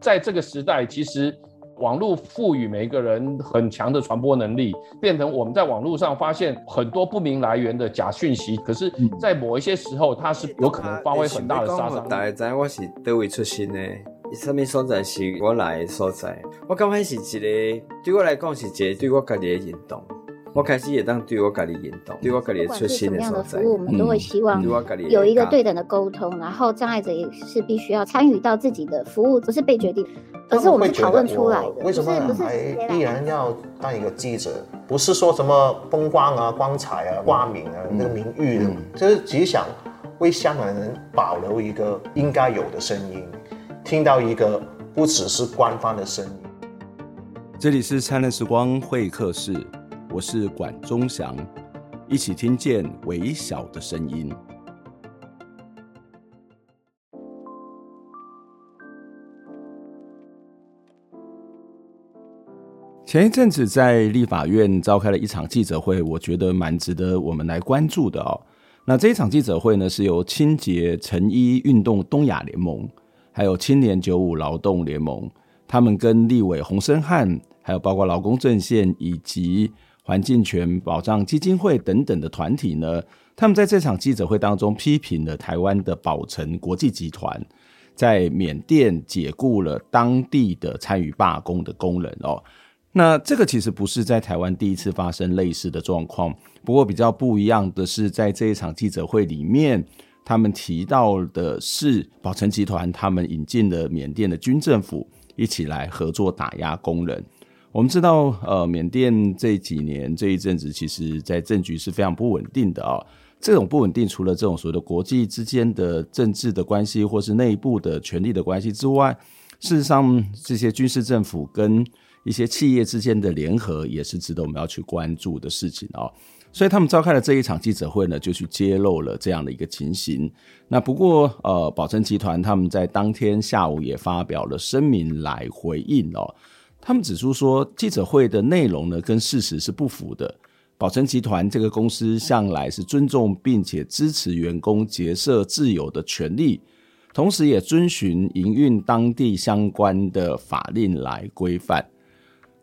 在这个时代，其实网络赋予每一个人很强的传播能力，变成我们在网络上发现很多不明来源的假讯息。可是，在某一些时候，它是有可能发挥很大的杀伤力。大家知我是哪位出身的？什么所在是我来的所在？我刚开始一个，对我来讲是一个对我家己的运动。我开始也当对我家己引导，对我家己出现的所在。不管是什么样的服务，我们都会希望有一个对等的沟通，嗯、然后障碍者也是必须要参与到自己的服务，不是被决定，而是我们讨论出来的。为什么还依然要当一个记者？不是说什么风光啊、光彩啊、挂名啊、那个名誉的，嗯、就是只想为香港人保留一个应该有的声音。听到一个不只是官方的声音。这里是灿烂时光会客室，我是管中祥，一起听见微小的声音。前一阵子在立法院召开了一场记者会，我觉得蛮值得我们来关注的哦。那这一场记者会呢，是由清洁成衣运动东亚联盟。还有青年九五劳动联盟，他们跟立委洪申翰，还有包括劳工阵线以及环境权保障基金会等等的团体呢，他们在这场记者会当中批评了台湾的宝成国际集团在缅甸解雇了当地的参与罢工的工人哦。那这个其实不是在台湾第一次发生类似的状况，不过比较不一样的是，在这一场记者会里面。他们提到的是宝成集团，他们引进了缅甸的军政府一起来合作打压工人。我们知道，呃，缅甸这几年这一阵子，其实在政局是非常不稳定的啊、哦。这种不稳定，除了这种所谓的国际之间的政治的关系，或是内部的权力的关系之外，事实上，这些军事政府跟一些企业之间的联合，也是值得我们要去关注的事情啊、哦。所以他们召开了这一场记者会呢，就去揭露了这样的一个情形。那不过，呃，宝成集团他们在当天下午也发表了声明来回应哦。他们指出说，记者会的内容呢跟事实是不符的。宝成集团这个公司向来是尊重并且支持员工结社自由的权利，同时也遵循营运当地相关的法令来规范。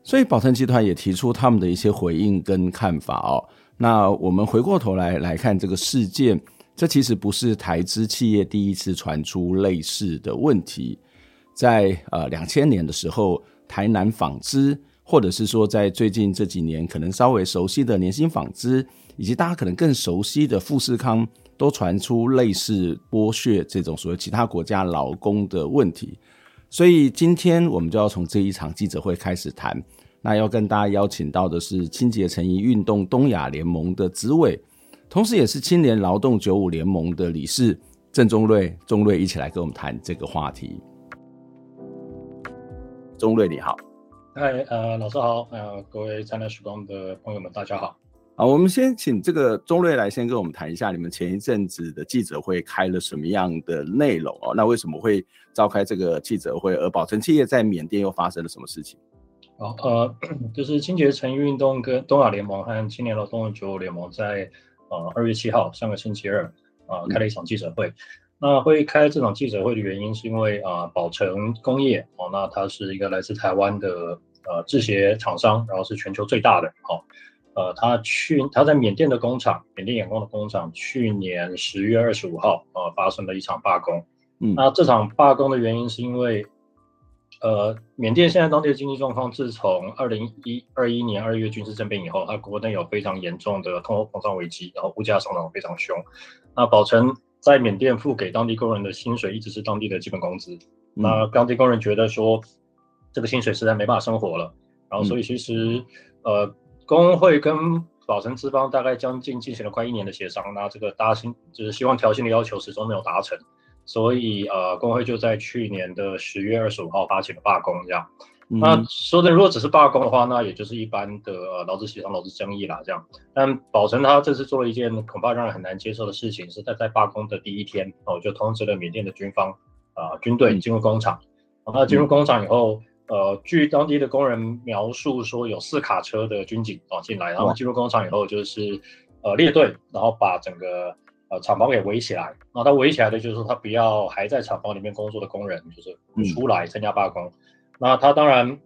所以宝成集团也提出他们的一些回应跟看法哦。那我们回过头来来看这个事件，这其实不是台资企业第一次传出类似的问题。在呃两千年的时候，台南纺织，或者是说在最近这几年可能稍微熟悉的联兴纺织，以及大家可能更熟悉的富士康，都传出类似剥削这种所谓其他国家劳工的问题。所以今天我们就要从这一场记者会开始谈。那要跟大家邀请到的是清洁成衣运动东亚联盟的执委，同时也是青年劳动九五联盟的理事郑宗瑞，宗瑞一起来跟我们谈这个话题。宗瑞你好，嗨，呃，老师好，呃，各位灿烂时光的朋友们，大家好。好，我们先请这个钟瑞来先跟我们谈一下，你们前一阵子的记者会开了什么样的内容哦？那为什么会召开这个记者会？而宝成企业在缅甸又发生了什么事情？哦，呃，就是清洁成衣运动跟东亚联盟和青年劳动九五联盟在呃二月七号上个星期二啊、呃、开了一场记者会。嗯、那会开这场记者会的原因是因为啊宝成工业哦，那它是一个来自台湾的呃制鞋厂商，然后是全球最大的哦。呃，他去他在缅甸的工厂，缅甸眼光的工厂，去年十月二十五号呃发生了一场罢工。嗯，那这场罢工的原因是因为。呃，缅甸现在当地的经济状况，自从二零一二一年二月军事政变以后，它国内有非常严重的通货膨胀危机，然后物价上涨非常凶。那宝成在缅甸付给当地工人的薪水一直是当地的基本工资，嗯、那当地工人觉得说这个薪水实在没办法生活了，然后所以其实、嗯、呃工会跟宝城资方大概将近进行了快一年的协商，那这个搭薪就是希望调薪的要求始终没有达成。所以，呃，工会就在去年的十月二十五号发起了罢工，这样。嗯、那说的如果只是罢工的话，那也就是一般的劳资协商、劳资争议啦，这样。但宝成他这次做了一件恐怕让人很难接受的事情，是在在罢工的第一天，哦，就通知了缅甸的军方，啊、呃，军队进入工厂。嗯、那进入工厂以后，呃，据当地的工人描述说，有四卡车的军警哦进来，然后进入工厂以后就是，呃，列队，然后把整个。呃厂房给围起来。那他围起来的就是说他不要还在厂房里面工作的工人就是出来参加罢工。嗯、那他当然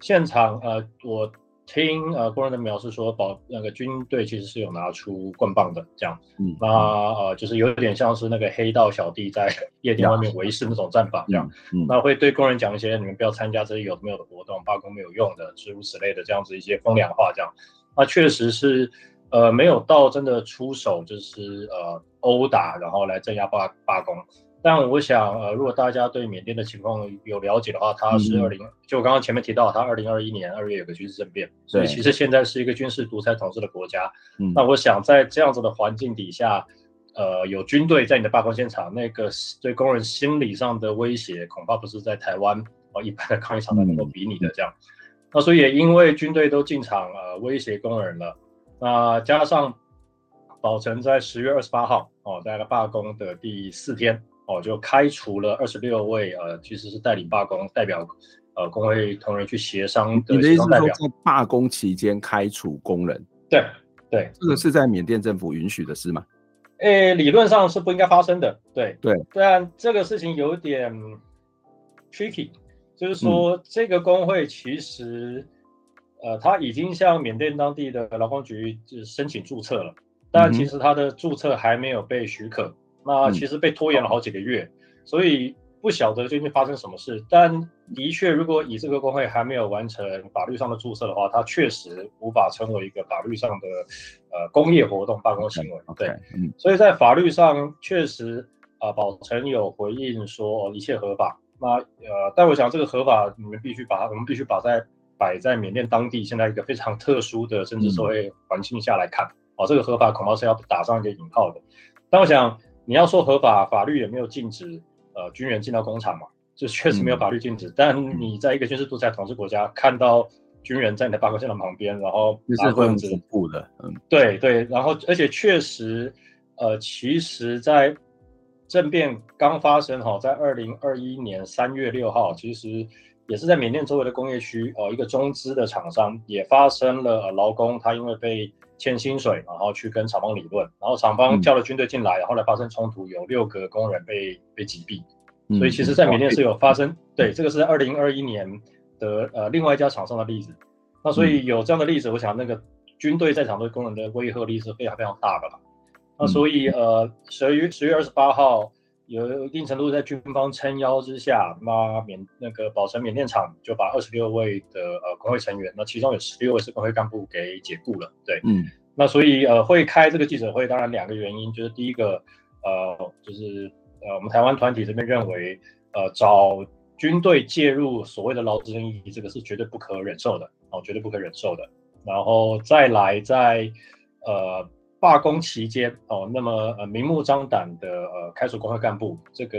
现场呃我。听呃工人的描述说，保那个军队其实是有拿出棍棒的这样，嗯，那呃就是有点像是那个黑道小弟在夜店外面围事那种战法这样，嗯，那会对工人讲一些你们不要参加这些有没有的活动，罢工没有用的，诸如此类的这样子一些风凉话这样，那确实是呃没有到真的出手就是呃殴打然后来镇压罢罢工。但我想，呃，如果大家对缅甸的情况有了解的话，它是二零、嗯，就我刚刚前面提到，它二零二一年二月有个军事政变，所以其实现在是一个军事独裁统治的国家。嗯，那我想在这样子的环境底下，呃，有军队在你的罢工现场，那个对工人心理上的威胁，恐怕不是在台湾哦一般的抗议场能够比拟的这样。嗯、那所以也因为军队都进场呃威胁工人了，那加上保存在十月二十八号哦，在了罢工的第四天。哦，就开除了二十六位呃，其实是带领罢工代表，呃，工会同仁去协商的协商代表。在罢工期间开除工人？对对，这个是在缅甸政府允许的事吗？诶、欸，理论上是不应该发生的。对对，但这个事情有点 tricky，就是说、嗯、这个工会其实呃，他已经向缅甸当地的劳工局就申请注册了，但其实他的注册还没有被许可。那其实被拖延了好几个月，嗯、所以不晓得最近发生什么事。但的确，如果以这个工会还没有完成法律上的注册的话，它确实无法成为一个法律上的呃工业活动办公行为。对，嗯，所以在法律上确实啊，保、呃、成有回应说一切合法。那呃，但我想这个合法，你们必须把它，我们必须把在摆在缅甸当地现在一个非常特殊的政治社会环境下来看。啊、这个合法恐怕是要打上一个引号的。但我想。你要说合法，法律也没有禁止呃军人进到工厂嘛，这确实没有法律禁止。嗯、但你在一个军事独裁统治国家，看到军人在你的罢工现场旁边，然后是会很恐怖的。嗯，对对，然后而且确实，呃，其实，在政变刚发生哈，在二零二一年三月六号，其实也是在缅甸周围的工业区，呃，一个中资的厂商也发生了呃劳工他因为被欠薪水，然后去跟厂方理论，然后厂方叫了军队进来，然后来发生冲突，有六个工人被被击毙。所以其实，在缅甸是有发生，对，这个是二零二一年的呃另外一家厂商的例子。那所以有这样的例子，我想那个军队在场对工人的威慑力是非常非常大的吧。那所以呃十二月十月二十八号。有一定程度在军方撑腰之下，那缅那个宝成缅甸厂就把二十六位的呃工会成员，那其中有十六位是工会干部给解雇了。对，嗯，那所以呃会开这个记者会，当然两个原因，就是第一个呃就是呃我们台湾团体这边认为，呃找军队介入所谓的劳资争议，这个是绝对不可忍受的，哦，绝对不可忍受的。然后再来在呃。罢工期间哦，那么呃明目张胆的呃开除工会干部，这个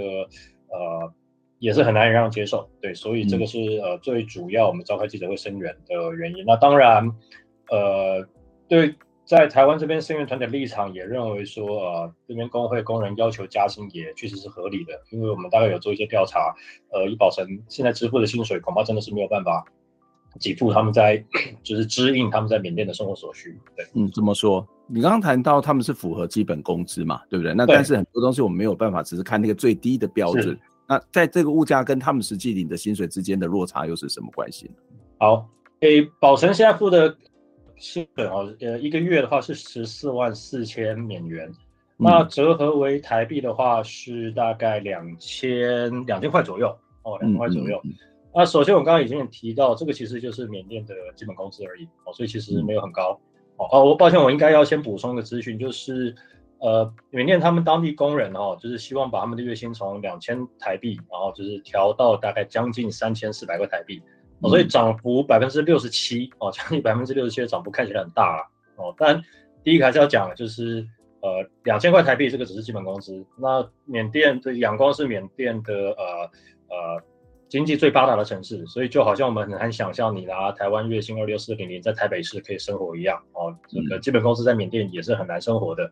呃也是很难让人接受，对，所以这个是呃最主要我们召开记者会声援的原因。那当然，呃对，在台湾这边声援团体立场也认为说，呃这边工会工人要求加薪也确实是合理的，因为我们大概有做一些调查，呃以保成现在支付的薪水恐怕真的是没有办法。给付他们在，就是支应他们在缅甸的生活所需。对，嗯，怎么说？你刚刚谈到他们是符合基本工资嘛，对不对？那但是很多东西我们没有办法，只是看那个最低的标准。那在这个物价跟他们实际领的薪水之间的落差又是什么关系呢？好，诶，宝成现在付的薪水哦，呃，一个月的话是十四万四千缅元，嗯，那折合为台币的话是大概两千两千块左右哦，两千块左右。嗯嗯嗯那首先，我刚刚已经提到，这个其实就是缅甸的基本工资而已哦，所以其实没有很高哦。哦，我抱歉，我应该要先补充个资讯，就是呃，缅甸他们当地工人哦，就是希望把他们的月薪从两千台币，然后就是调到大概将近三千四百块台币哦，所以涨幅百分之六十七哦，将近百分之六十七的涨幅看起来很大了哦。但第一个还是要讲，就是呃，两千块台币这个只是基本工资。那缅甸的仰光是缅甸的呃呃。经济最发达的城市，所以就好像我们很难想象你拿台湾月薪二六四零零在台北市可以生活一样哦。这个基本工资在缅甸也是很难生活的，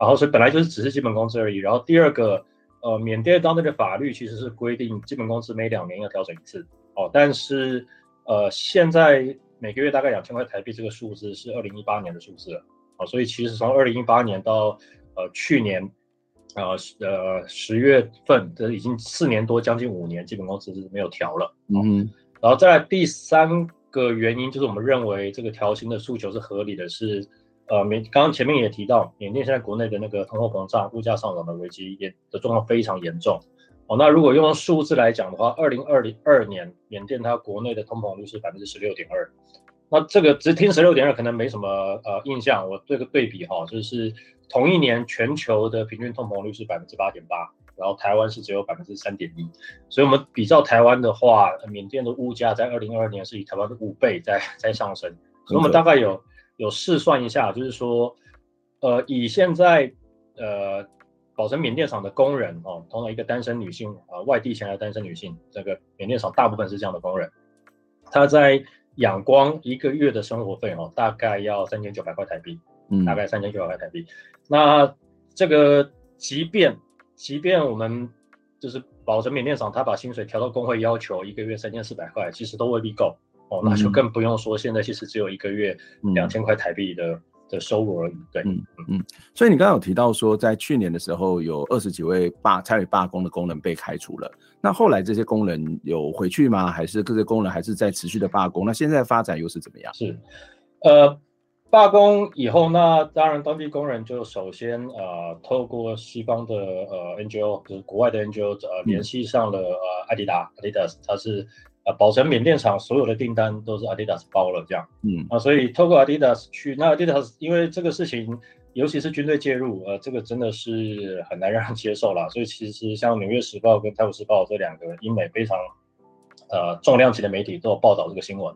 然后所以本来就是只是基本工资而已。然后第二个，呃，缅甸当地的法律其实是规定基本工资每两年要调整一次哦，但是呃现在每个月大概两千块台币这个数字是二零一八年的数字了哦，所以其实从二零一八年到呃去年。呃呃，十月份这已经四年多，将近五年，基本工资是没有调了。嗯，然后再来第三个原因就是我们认为这个调薪的诉求是合理的是，是呃，缅刚刚前面也提到，缅甸现在国内的那个通货膨胀、物价上涨的危机也的状况非常严重。哦，那如果用数字来讲的话，二零二零二年缅甸它国内的通膨率是百分之十六点二。那这个只听十六点二可能没什么呃印象，我这个对比哈，就是。同一年，全球的平均通膨率是百分之八点八，然后台湾是只有百分之三点一，所以我们比较台湾的话，缅甸的物价在二零二二年是以台湾的五倍在 在上升，所以我们大概有有试算一下，就是说，呃，以现在呃保存缅甸厂的工人哦，通常一个单身女性啊、呃，外地前来单身女性，这个缅甸厂大部分是这样的工人，她在仰光一个月的生活费哦，大概要三千九百块台币。嗯，大概三千九百块台币。那这个，即便即便我们就是保证缅甸厂，他把薪水调到工会要求一个月三千四百块，其实都未必够哦。那就更不用说现在其实只有一个月两千块台币的、嗯、的收入而已。对，嗯嗯。所以你刚刚有提到说，在去年的时候有二十几位罢参与罢工的工人被开除了。那后来这些工人有回去吗？还是各个工人还是在持续的罢工？那现在发展又是怎么样？是，呃。罢工以后，那当然当地工人就首先呃透过西方的呃 NGO，就是国外的 NGO 呃联系上了呃阿迪达，Adidas，它是呃保诚缅甸厂所有的订单都是 Adidas 包了这样，嗯。啊，所以透过 Adidas 去，那 Adidas 因为这个事情，尤其是军队介入，呃，这个真的是很难让人接受了，所以其实像纽约时报跟泰晤士报这两个英美非常呃重量级的媒体都有报道这个新闻，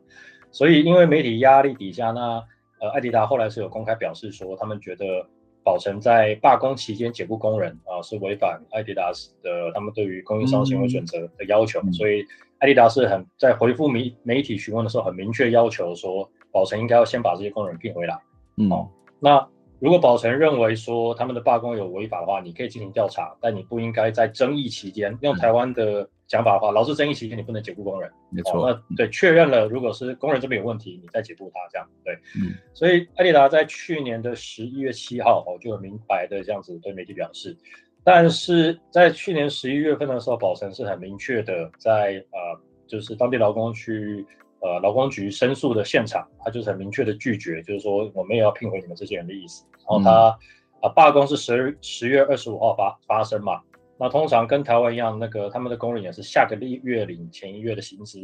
所以因为媒体压力底下那。呃，艾迪达后来是有公开表示说，他们觉得宝诚在罢工期间解雇工人啊、呃，是违反艾迪达斯的他们对于供应商行为准则的要求，嗯、所以艾迪达是很在回复媒媒体询问的时候，很明确要求说，宝诚应该要先把这些工人聘回来。嗯，哦，那如果宝诚认为说他们的罢工有违法的话，你可以进行调查，但你不应该在争议期间用台湾的。讲法的话，劳资争议期间你不能解雇工人，没错。哦、那对确认了，如果是工人这边有问题，你再解雇他，这样对。嗯，所以艾迪达在去年的十一月七号哦，就很明白的这样子对媒体表示，但是在去年十一月份的时候，宝城是很明确的在呃，就是当地劳工去呃劳工局申诉的现场，他就是很明确的拒绝，就是说我们也要聘回你们这些人的意思。然后他啊、嗯呃、罢工是十十月二十五号发发生嘛。那通常跟台湾一样，那个他们的工人也是下个月领前一月的薪资，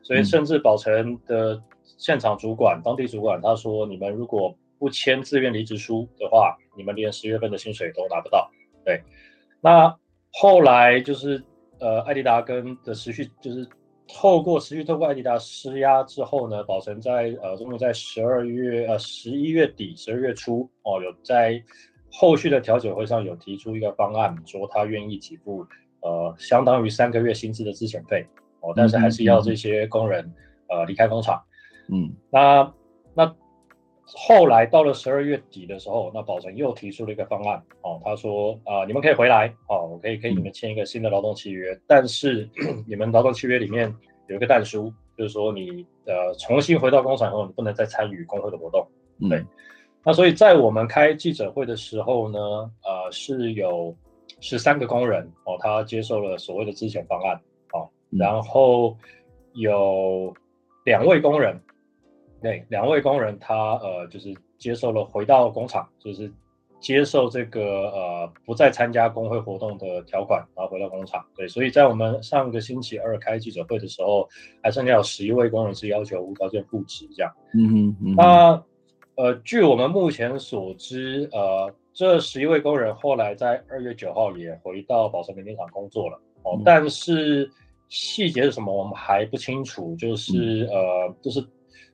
所以甚至保诚的现场主管、当地主管他说，你们如果不签自愿离职书的话，你们连十月份的薪水都拿不到。对，那后来就是呃，艾迪达跟的持续就是透过持续透过艾迪达施压之后呢，保诚在呃终于在十二月呃十一月底十二月初哦有在。后续的调解会上有提出一个方案，说他愿意给付呃相当于三个月薪资的资遣费哦，但是还是要这些工人呃离开工厂。嗯，那那后来到了十二月底的时候，那宝成又提出了一个方案哦，他说啊、呃、你们可以回来哦，我可以给你们签一个新的劳动契约，但是 你们劳动契约里面有一个但书，就是说你呃重新回到工厂后，你不能再参与工会的活动。对。嗯那所以在我们开记者会的时候呢，呃，是有十三个工人哦，他接受了所谓的资遣方案哦，然后有两位工人，对，两位工人他呃就是接受了回到工厂，就是接受这个呃不再参加工会活动的条款，然后回到工厂。对，所以在我们上个星期二开记者会的时候，还剩下有十一位工人是要求无条件复职这样。嗯嗯，嗯哼，那。呃，据我们目前所知，呃，这十一位工人后来在二月九号也回到保诚缅甸厂工作了哦，但是细节是什么我们还不清楚，就是呃，就是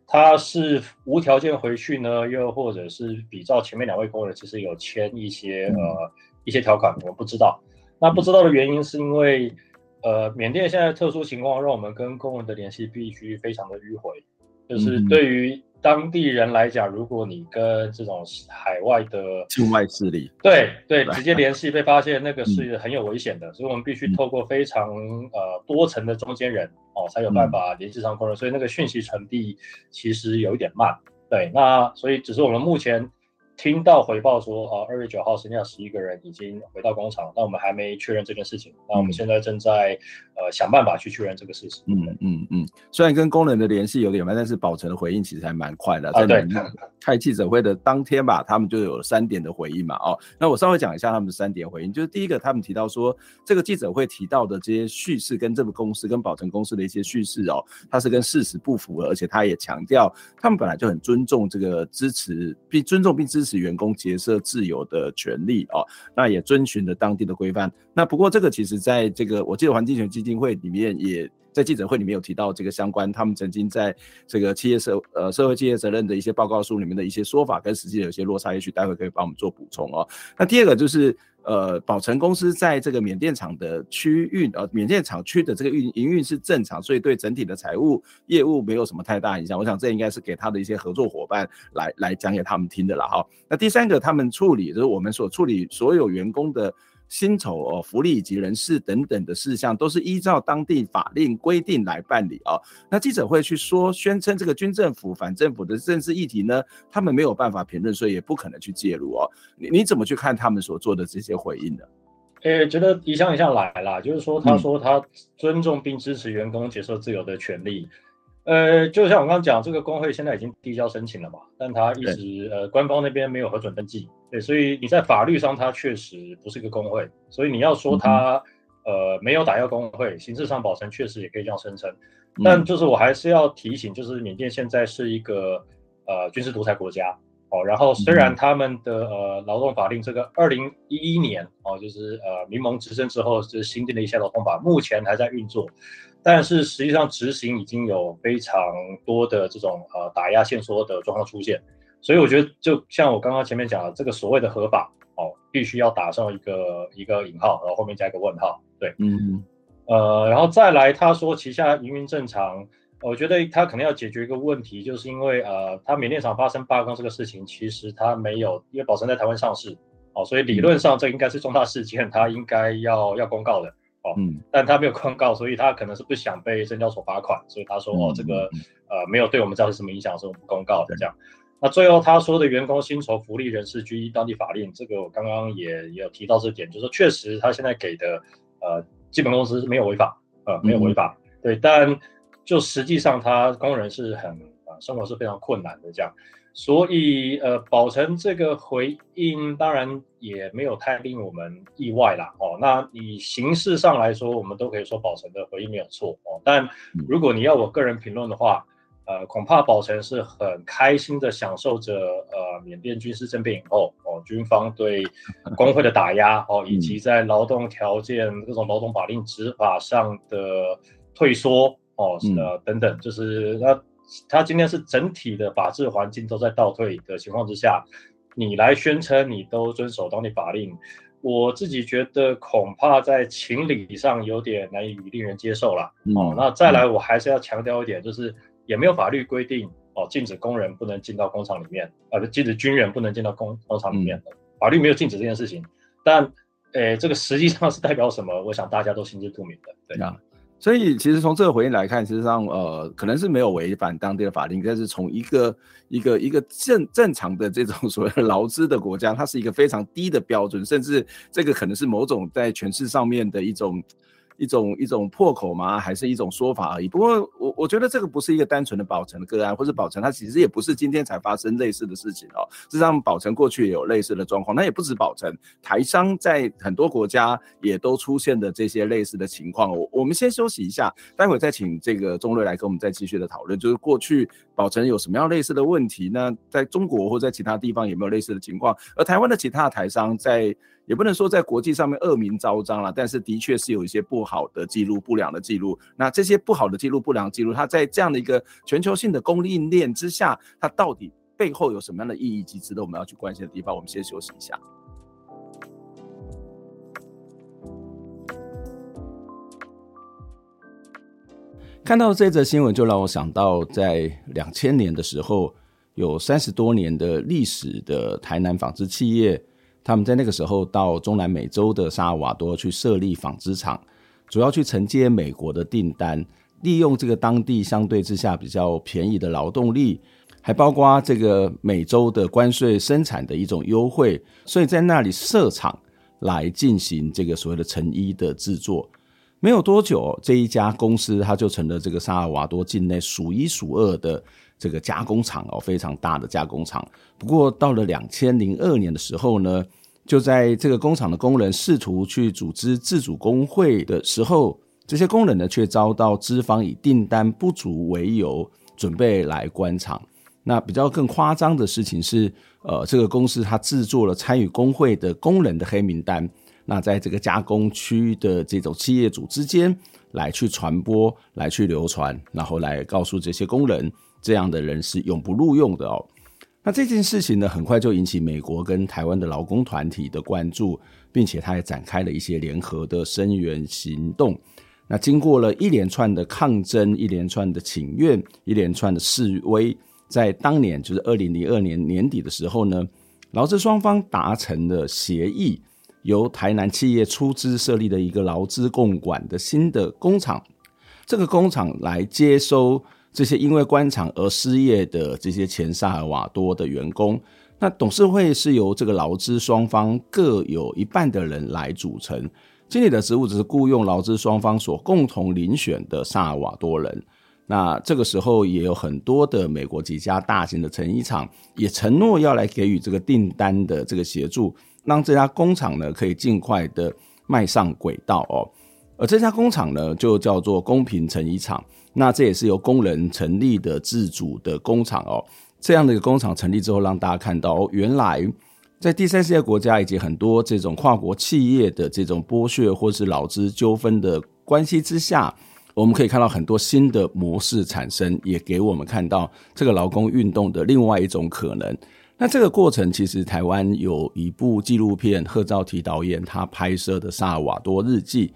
他是无条件回去呢，又或者是比照前面两位工人其实有签一些呃一些条款，我们不知道。那不知道的原因是因为呃，缅甸现在特殊情况让我们跟工人的联系必须非常的迂回，就是对于。当地人来讲，如果你跟这种海外的境外势力，对对，直接联系被发现，那个是很有危险的，嗯、所以我们必须透过非常呃多层的中间人哦，才有办法联系上工人，嗯、所以那个讯息传递其实有一点慢。对，那所以只是我们目前听到回报说，啊，二月九号剩下十一个人已经回到工厂，那我们还没确认这件事情。那我们现在正在呃想办法去确认这个事实。嗯嗯嗯，虽然跟工人的联系有点慢，但是宝成的回应其实还蛮快的。啊，对。开记者会的当天吧，他们就有三点的回应嘛。哦，那我稍微讲一下他们的三点回应，就是第一个，他们提到说，这个记者会提到的这些叙事跟这个公司跟宝成公司的一些叙事哦，它是跟事实不符合，而且他也强调，他们本来就很尊重这个支持并尊重并支持员工结社自由的权利哦，那也遵循了当地的规范。那不过这个其实在这个我记得环境权基金会里面也在记者会里面有提到这个相关，他们曾经在这个企业社呃社会企业责任的一些报告书里面的一些说法跟实际有些落差，也许待会可以帮我们做补充哦。那第二个就是。呃，宝成公司在这个缅甸厂的区域，呃，缅甸厂区的这个运营运是正常，所以对整体的财务业务没有什么太大影响。我想这应该是给他的一些合作伙伴来来讲给他们听的了哈。那第三个，他们处理就是我们所处理所有员工的。薪酬哦，福利以及人事等等的事项，都是依照当地法令规定来办理哦。那记者会去说宣称这个军政府、反政府的政治议题呢，他们没有办法评论，所以也不可能去介入哦。你你怎么去看他们所做的这些回应呢？诶、欸，觉得一项一项来啦，就是说他说他尊重并支持员工接受自由的权利。呃，就像我刚刚讲，这个工会现在已经递交申请了嘛，但他一直呃官方那边没有核准登记。对，所以你在法律上，它确实不是一个工会，所以你要说它，呃，没有打压工会，形式上保存确实也可以这样声称，但就是我还是要提醒，就是缅甸现在是一个呃军事独裁国家哦，然后虽然他们的呃劳动法令这个二零一一年哦，就是呃民盟执政之后就是新定的一些劳动法，目前还在运作，但是实际上执行已经有非常多的这种呃打压限缩的状况出现。所以我觉得，就像我刚刚前面讲的，这个所谓的合法哦，必须要打上一个一个引号，然后后面加一个问号。对，嗯，呃，然后再来，他说旗下营运正常，我觉得他可能要解决一个问题，就是因为呃，他缅甸厂发生罢工这个事情，其实他没有，因为宝成在台湾上市，哦，所以理论上这应该是重大事件，他应该要要公告的，哦，嗯，但他没有公告，所以他可能是不想被证交所罚款，所以他说哦，这个呃没有对我们造成什么影响，所以我们不公告的这样。那最后他说的员工薪酬福利人事均依当地法令，这个我刚刚也也有提到这点，就是说确实他现在给的呃基本工资是没有违法，呃没有违法，嗯、对，但就实际上他工人是很啊、呃、生活是非常困难的这样，所以呃宝成这个回应当然也没有太令我们意外啦哦，那以形式上来说，我们都可以说宝成的回应没有错哦，但如果你要我个人评论的话。呃，恐怕宝成是很开心的享受着呃缅甸军事政变以后哦，军方对工会的打压哦，以及在劳动条件各种劳动法令执法上的退缩哦，呃等等，就是他他今天是整体的法治环境都在倒退的情况之下，你来宣称你都遵守当地法令，我自己觉得恐怕在情理上有点难以令人接受了哦。那再来，我还是要强调一点，就是。也没有法律规定哦，禁止工人不能进到工厂里面，呃，禁止军人不能进到工工厂里面。嗯、法律没有禁止这件事情，但，诶、欸，这个实际上是代表什么？我想大家都心知肚明的。对啊，所以其实从这个回应来看，实际上，呃，可能是没有违反当地的法令，但是从一个一个一个正正常的这种 所谓的劳资的国家，它是一个非常低的标准，甚至这个可能是某种在权势上面的一种。一种一种破口吗？还是一种说法而已？不过我我觉得这个不是一个单纯的宝成的个案，或者宝成他其实也不是今天才发生类似的事情哦。实际上，宝成过去也有类似的状况，那也不止宝成，台商在很多国家也都出现的这些类似的情况。我我们先休息一下，待会再请这个宗瑞来跟我们再继续的讨论，就是过去宝成有什么样类似的问题？那在中国或在其他地方有没有类似的情况？而台湾的其他台商在。也不能说在国际上面恶名昭彰了，但是的确是有一些不好的记录、不良的记录。那这些不好的记录、不良记录，它在这样的一个全球性的供应链之下，它到底背后有什么样的意义及值得我们要去关心的地方？我们先休息一下。看到这则新闻，就让我想到在两千年的时候，有三十多年的历史的台南纺织企业。他们在那个时候到中南美洲的萨尔瓦多去设立纺织厂，主要去承接美国的订单，利用这个当地相对之下比较便宜的劳动力，还包括这个美洲的关税生产的一种优惠，所以在那里设厂来进行这个所谓的成衣的制作。没有多久，这一家公司它就成了这个萨尔瓦多境内数一数二的这个加工厂哦，非常大的加工厂。不过到了两千零二年的时候呢，就在这个工厂的工人试图去组织自主工会的时候，这些工人呢却遭到资方以订单不足为由，准备来关厂。那比较更夸张的事情是，呃，这个公司它制作了参与工会的工人的黑名单，那在这个加工区的这种企业主之间来去传播、来去流传，然后来告诉这些工人，这样的人是永不录用的哦。那这件事情呢，很快就引起美国跟台湾的劳工团体的关注，并且他也展开了一些联合的声援行动。那经过了一连串的抗争、一连串的请愿、一连串的示威。在当年，就是二零零二年年底的时候呢，劳资双方达成了协议，由台南企业出资设立了一个劳资共管的新的工厂。这个工厂来接收这些因为官场而失业的这些前萨尔瓦多的员工。那董事会是由这个劳资双方各有一半的人来组成，经理的职务只是雇佣劳资双方所共同遴选的萨尔瓦多人。那这个时候也有很多的美国几家大型的成衣厂也承诺要来给予这个订单的这个协助，让这家工厂呢可以尽快的迈上轨道哦。而这家工厂呢就叫做公平成衣厂，那这也是由工人成立的自主的工厂哦。这样的一个工厂成立之后，让大家看到哦，原来在第三世界国家以及很多这种跨国企业的这种剥削或是劳资纠纷的关系之下。我们可以看到很多新的模式产生，也给我们看到这个劳工运动的另外一种可能。那这个过程，其实台湾有一部纪录片，贺昭提导演他拍摄的《萨瓦多日记》。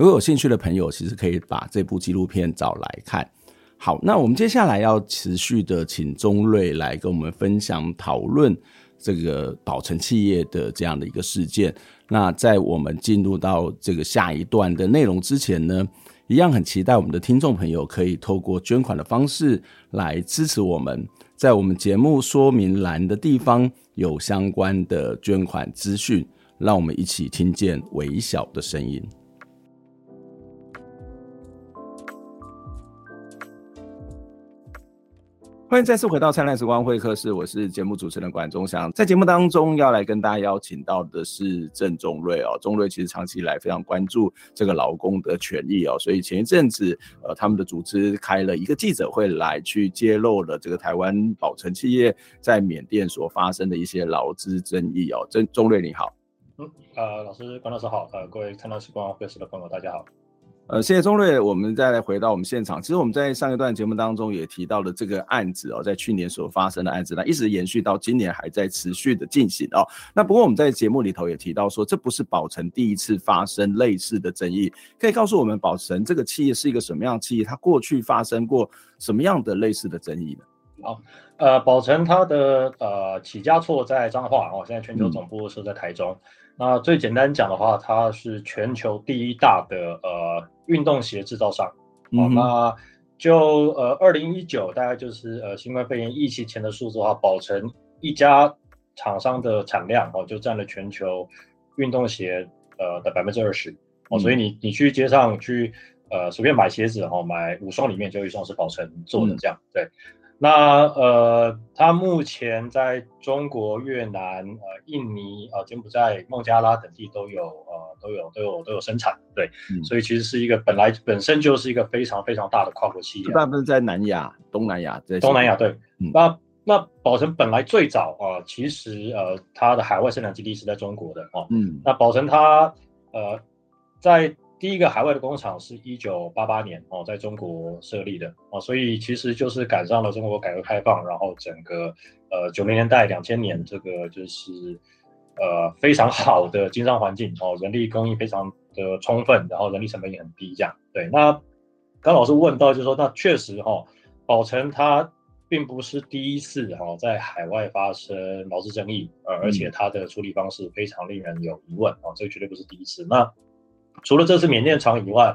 如果有兴趣的朋友，其实可以把这部纪录片找来看。好，那我们接下来要持续的请钟瑞来跟我们分享讨论这个宝成企业的这样的一个事件。那在我们进入到这个下一段的内容之前呢，一样很期待我们的听众朋友可以透过捐款的方式来支持我们，在我们节目说明栏的地方有相关的捐款资讯，让我们一起听见微小的声音。欢迎再次回到灿烂时光会客室，我是节目主持人管中祥。在节目当中要来跟大家邀请到的是郑宗瑞哦，宗瑞其实长期以来非常关注这个劳工的权益哦，所以前一阵子呃他们的组织开了一个记者会来去揭露了这个台湾宝成企业在缅甸所发生的一些劳资争议哦。郑宗瑞你好，嗯呃老师管老师好，呃各位灿烂时光会客室的朋友大家好。呃，谢谢宗瑞。我们再来回到我们现场。其实我们在上一段节目当中也提到了这个案子哦，在去年所发生的案子那，一直延续到今年还在持续的进行哦。那不过我们在节目里头也提到说，这不是宝成第一次发生类似的争议。可以告诉我们，宝成这个企业是一个什么样的企业？它过去发生过什么样的类似的争议呢？好，呃，宝成它的呃起家错在彰化哦，现在全球总部设在台中。那最简单讲的话，它是全球第一大的呃运动鞋制造商。嗯、哦，那就呃二零一九大概就是呃新冠肺炎疫情前的数字的话，宝成一家厂商的产量哦就占了全球运动鞋呃的百分之二十哦，所以你你去街上去呃随便买鞋子哦，买五双里面就有一双是宝成做的这样、嗯、对。那呃，他目前在中国、越南、呃、印尼、呃、柬埔寨、孟加拉等地都有呃都有都有都有生产，对、嗯，所以其实是一个本来本身就是一个非常非常大的跨国企业。大部分在南亚、东南亚这些。东南亚对，嗯、那那宝成本来最早啊、呃，其实呃它的海外生产基地是在中国的哦，嗯，那宝成它呃在。第一个海外的工厂是一九八八年哦，在中国设立的哦，所以其实就是赶上了中国改革开放，然后整个呃九零年代、两千年这个就是呃非常好的经商环境哦，人力供应非常的充分，然后人力成本也很低，这样对。那刚老师问到就是说，那确实哈、哦，宝成它并不是第一次哈、哦、在海外发生劳资争议，呃，而且它的处理方式非常令人有疑问哦，这个绝对不是第一次。那除了这次缅甸厂以外，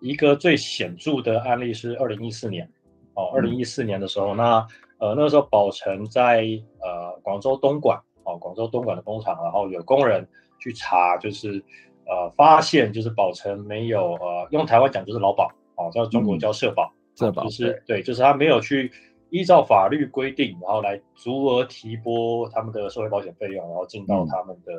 一个最显著的案例是二零一四年，哦，二零一四年的时候，那呃，那个时候宝成在呃广州东莞哦，广州东莞的工厂，然后有工人去查，就是呃发现就是宝成没有呃用台湾讲就是劳保哦，在中国叫社保，社保就是对，就是他没有去依照法律规定，然后来足额提拨他们的社会保险费用，然后进到他们的、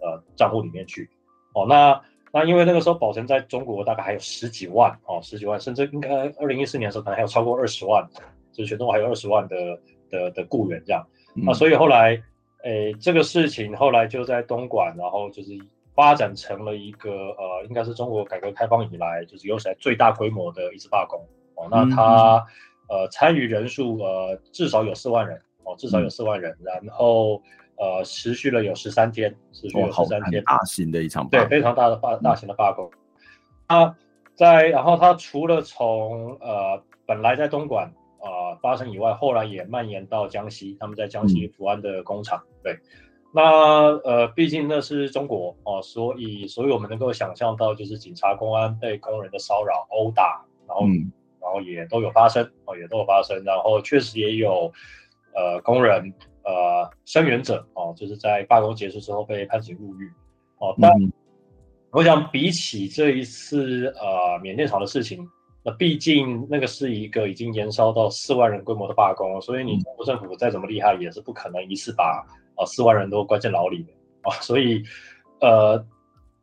嗯、呃账户里面去。哦，那。那因为那个时候宝成在中国大概还有十几万哦，十几万，甚至应该二零一四年的时候可能还有超过二十万，就是全中国还有二十万的的的雇员这样。嗯、那所以后来，诶，这个事情后来就在东莞，然后就是发展成了一个呃，应该是中国改革开放以来就是有史以来最大规模的一次罢工哦。那他、嗯、呃参与人数呃至少有四万人哦，至少有四万人，嗯、然后。呃，持续了有十三天，持续了十三天，大型的一场，对，非常大的罢，大型的罢工。他在，然后它除了从呃本来在东莞啊、呃、发生以外，后来也蔓延到江西，他们在江西福安的工厂。嗯、对，那呃，毕竟那是中国哦、呃，所以所以我们能够想象到，就是警察、公安被工人的骚扰、殴打，然后、嗯、然后也都有发生哦，也都有发生，然后确实也有呃工人。呃，声援者哦，就是在罢工结束之后被判刑入狱哦。但我想比起这一次呃缅甸厂的事情，那毕竟那个是一个已经延烧到四万人规模的罢工，所以你中国政府再怎么厉害，也是不可能一次把呃四万人都关进牢里的啊。所以呃，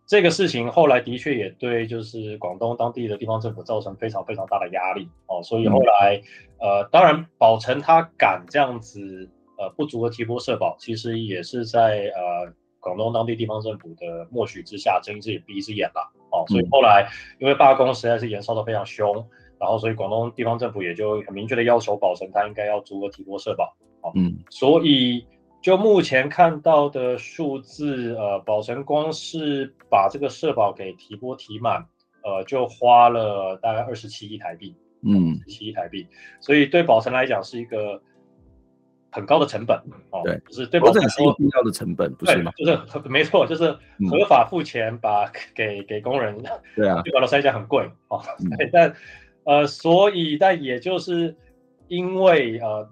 这个事情后来的确也对就是广东当地的地方政府造成非常非常大的压力哦。所以后来呃，当然宝成他敢这样子。呃，不足额提拨社保，其实也是在呃广东当地地方政府的默许之下，睁一只眼闭一只眼了哦。所以后来因为罢工实在是延烧的非常凶，然后所以广东地方政府也就很明确的要求保存他应该要足额提拨社保。哦，嗯，所以就目前看到的数字，呃，宝成光是把这个社保给提拨提满，呃，就花了大概二十七亿台币，嗯，七亿台币，所以对宝成来讲是一个。很高的成本哦，对，就是对宝成来说必要的成本，不是吗？就是没错，就是合法付钱把给、嗯、给工人，对啊，对宝成来讲很贵哦，但呃，所以但也就是因为呃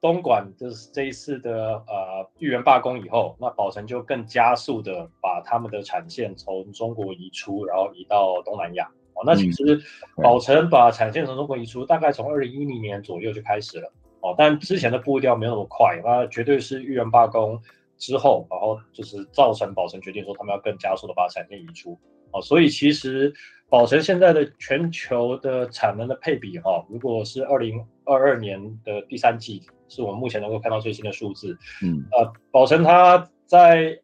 东莞就是这一次的呃豫园罢工以后，那宝成就更加速的把他们的产线从中国移出，然后移到东南亚哦。那其实宝成把产线从中国移出，大概从二零一零年左右就开始了。哦，但之前的步调没有那么快，那绝对是预言罢工之后，然后就是造成宝成决定说他们要更加速的把产线移出。哦，所以其实宝成现在的全球的产能的配比，哈，如果是二零二二年的第三季，是我们目前能够看到最新的数字。嗯，呃，宝成它在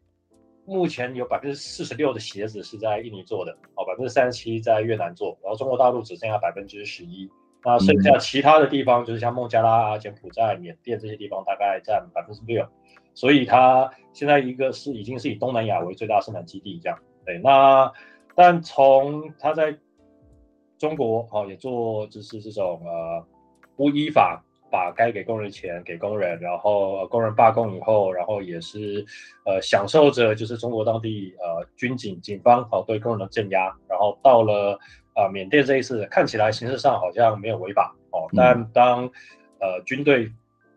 目前有百分之四十六的鞋子是在印尼做的，哦，百分之三十七在越南做，然后中国大陆只剩下百分之十一。那剩下其他的地方，就是像孟加拉啊、柬埔寨、缅甸这些地方，大概占百分之六。所以它现在一个是已经是以东南亚为最大生产基地这样。对，那但从它在中国哦也做就是这种呃不依法把该给工人钱给工人，然后工人罢工以后，然后也是呃享受着就是中国当地呃军警警方哦对工人的镇压，然后到了。啊，缅甸这一次看起来形式上好像没有违法哦，但当呃军队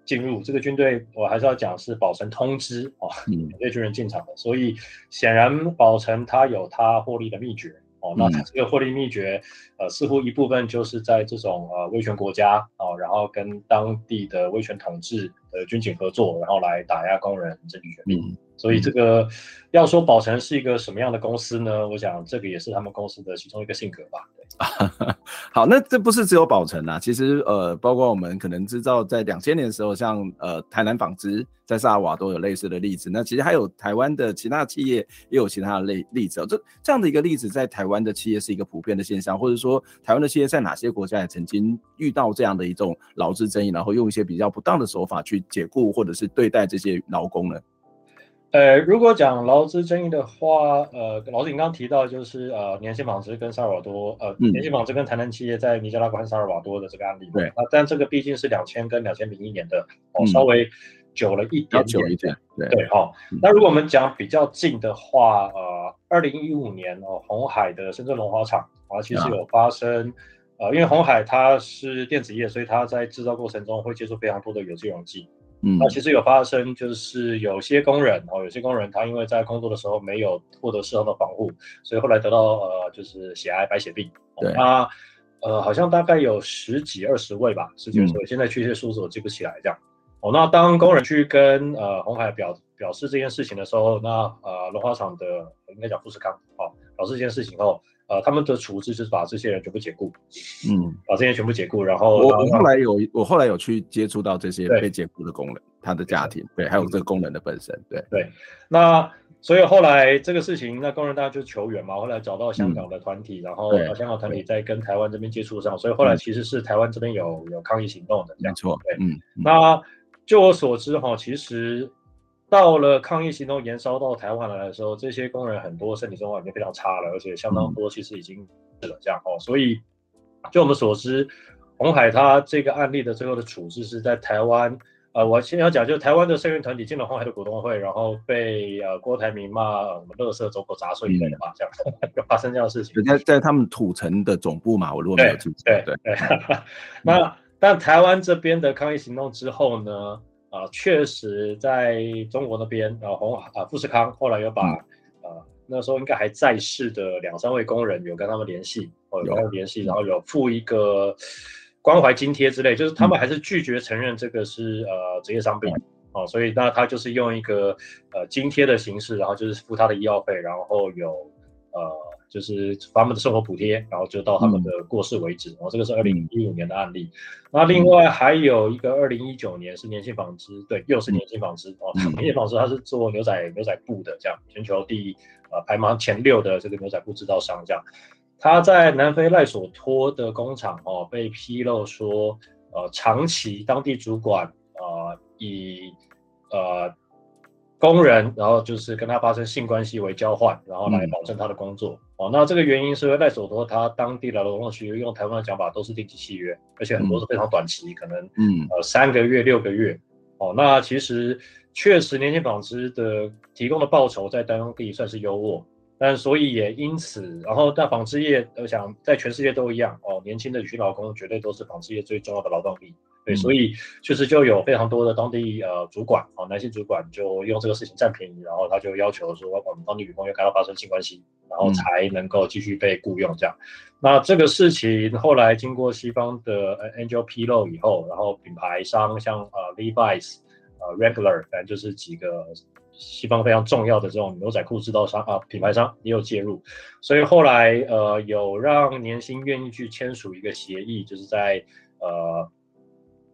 进入这个军队，我还是要讲是保存通知哦，缅甸军人进场的，所以显然保存他有他获利的秘诀哦，那他这个获利秘诀呃似乎一部分就是在这种呃威权国家哦，然后跟当地的威权统治的军警合作，然后来打压工人争取权利。嗯所以这个要说宝成是一个什么样的公司呢？我想这个也是他们公司的其中一个性格吧。好，那这不是只有宝成啊，其实呃，包括我们可能知道在两千年的时候，像呃台南纺织在萨尔瓦都有类似的例子。那其实还有台湾的其他企业也有其他的例例子。这这样的一个例子，在台湾的企业是一个普遍的现象，或者说台湾的企业在哪些国家也曾经遇到这样的一种劳资争议，然后用一些比较不当的手法去解雇或者是对待这些劳工呢？呃，如果讲劳资争议的话，呃，老师你刚刚提到就是呃，年薪纺织跟萨尔瓦多，呃，年薪纺织跟台南企业在尼加拉瓜和萨尔瓦多的这个案例，对，那但这个毕竟是两千跟两千零一年的，哦，稍微久了一点点，久一点，对，对，好，那如果我们讲比较近的话，呃，二零一五年哦，红海的深圳龙华厂啊，其实有发生呃，因为红海它是电子业，所以它在制造过程中会接触非常多的有机溶剂。嗯，那其实有发生，就是有些工人哦，有些工人他因为在工作的时候没有获得适当的防护，所以后来得到呃就是血癌、白血病。对，那呃好像大概有十几二十位吧，十几二十位，现在确切数字我记不起来这样。哦，那当工人去跟呃红海表表示这件事情的时候，那呃龙华厂的应该讲富士康哦，表示这件事情后，呃他们的处置就是把这些人全部解雇，嗯，把这些人全部解雇，然后我我后来有我后来有去接触到这些被解雇的工人，他的家庭，对，还有这个工人的本身，对。对，那所以后来这个事情，那工人大家就求援嘛，后来找到香港的团体，然后香港团体在跟台湾这边接触上，所以后来其实是台湾这边有有抗议行动的，没错，对，嗯，那。就我所知，哈，其实到了抗议行动延烧到台湾来的时候，这些工人很多身体状况已经非常差了，而且相当多其实已经死了这样哦。所以，就我们所知，鸿海他这个案例的最后的处置是在台湾。呃，我先要讲，就是台湾的声援团体进了鸿海的股东会，然后被呃郭台铭骂什么“乐色走狗杂碎”一类的话，这样就发生这样的事情。在在他们土城的总部嘛，我如果没有记错，对对对。那。但台湾这边的抗议行动之后呢，啊、呃，确实在中国那边，啊、呃，鸿啊富士康后来有把，啊、那时候应该还在世的两三位工人有跟他们联系，哦，有跟他们联系，然后有付一个关怀津贴之类，就是他们还是拒绝承认这个是呃职业伤病，哦、呃，所以那他就是用一个呃津贴的形式，然后就是付他的医药费，然后有呃。就是他们的生活补贴，然后就到他们的过世为止。然后这个是二零一五年的案例。那另外还有一个二零一九年是年轻纺织，对，又是年轻纺织哦。年轻纺织它是做牛仔牛仔布的，这样全球第一呃排行前六的这个牛仔布制造商，这样。他在南非赖索托的工厂哦被披露说，呃，长期当地主管呃以呃。工人，然后就是跟他发生性关系为交换，然后来保证他的工作。嗯、哦，那这个原因是因为赖索托他当地的劳动局用台湾的讲法都是定期契约，而且很多是非常短期，嗯、可能嗯呃三个月六个月。哦，那其实确实年轻纺织的提供的报酬在当地算是优渥，但所以也因此，然后在纺织业，我想在全世界都一样哦，年轻的女性劳工绝对都是纺织业最重要的劳动力。对，所以确实就有非常多的当地呃主管啊，男性主管就用这个事情占便宜，然后他就要求说，我们当地女工要跟他发生性关系，然后才能够继续被雇佣这样。嗯、那这个事情后来经过西方的 Angel 披露以后，然后品牌商像呃 Levi's、呃 Regular，反正就是几个西方非常重要的这种牛仔裤制造商啊品牌商也有介入，所以后来呃有让年薪愿意去签署一个协议，就是在呃。